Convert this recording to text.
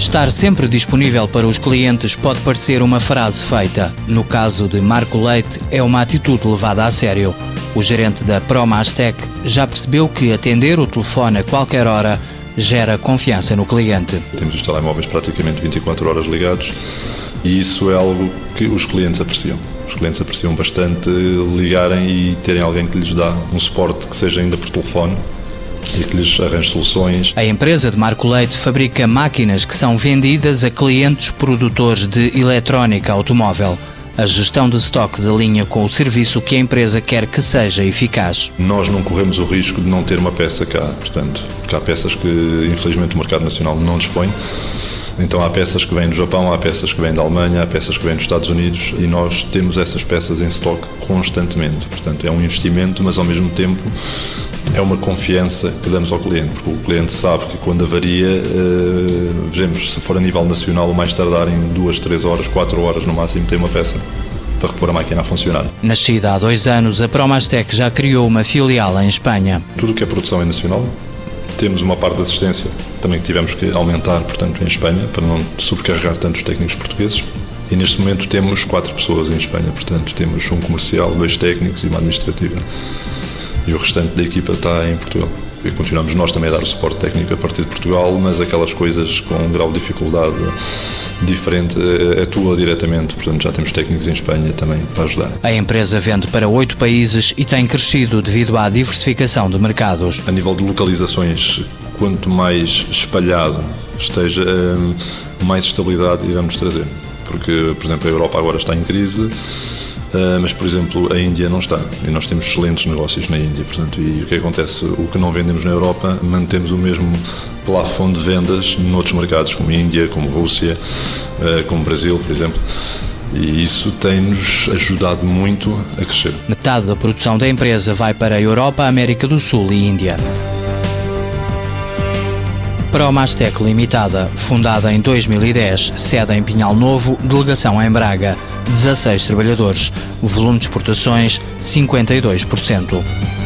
Estar sempre disponível para os clientes pode parecer uma frase feita. No caso de Marco Leite, é uma atitude levada a sério. O gerente da Promastec já percebeu que atender o telefone a qualquer hora gera confiança no cliente. Temos os telemóveis praticamente 24 horas ligados e isso é algo que os clientes apreciam. Os clientes apreciam bastante ligarem e terem alguém que lhes dá um suporte que seja ainda por telefone e que lhes arranje soluções. A empresa de Marco Leite fabrica máquinas que são vendidas a clientes produtores de eletrónica automóvel. A gestão de estoques alinha com o serviço que a empresa quer que seja eficaz. Nós não corremos o risco de não ter uma peça cá, portanto, porque há peças que infelizmente o mercado nacional não dispõe. Então há peças que vêm do Japão, há peças que vêm da Alemanha, há peças que vêm dos Estados Unidos e nós temos essas peças em estoque constantemente. Portanto, é um investimento, mas ao mesmo tempo é uma confiança que damos ao cliente, porque o cliente sabe que quando avaria, uh, vejamos, se for a nível nacional, o mais tardar em duas, três horas, quatro horas no máximo, tem uma peça para repor a máquina a funcionar. Nascida há dois anos, a Promastec já criou uma filial em Espanha. Tudo o que é produção é nacional. Temos uma parte de assistência também que tivemos que aumentar, portanto, em Espanha, para não sobrecarregar tantos técnicos portugueses. E neste momento temos quatro pessoas em Espanha, portanto, temos um comercial, dois técnicos e uma administrativa e o restante da equipa está em Portugal. E continuamos nós também a dar o suporte técnico a partir de Portugal, mas aquelas coisas com um grau de dificuldade diferente eh, atua diretamente. Portanto, já temos técnicos em Espanha também para ajudar. A empresa vende para oito países e tem crescido devido à diversificação de mercados. A nível de localizações, quanto mais espalhado esteja, eh, mais estabilidade iremos trazer. Porque, por exemplo, a Europa agora está em crise mas, por exemplo, a Índia não está. E nós temos excelentes negócios na Índia. Portanto, e o que acontece? O que não vendemos na Europa, mantemos o mesmo plafond de vendas noutros mercados, como Índia, como Rússia, uh, como Brasil, por exemplo. E isso tem-nos ajudado muito a crescer. Metade da produção da empresa vai para a Europa, América do Sul e Índia. Promastec Limitada, fundada em 2010, sede em Pinhal Novo, delegação em Braga, 16 trabalhadores, volume de exportações 52%.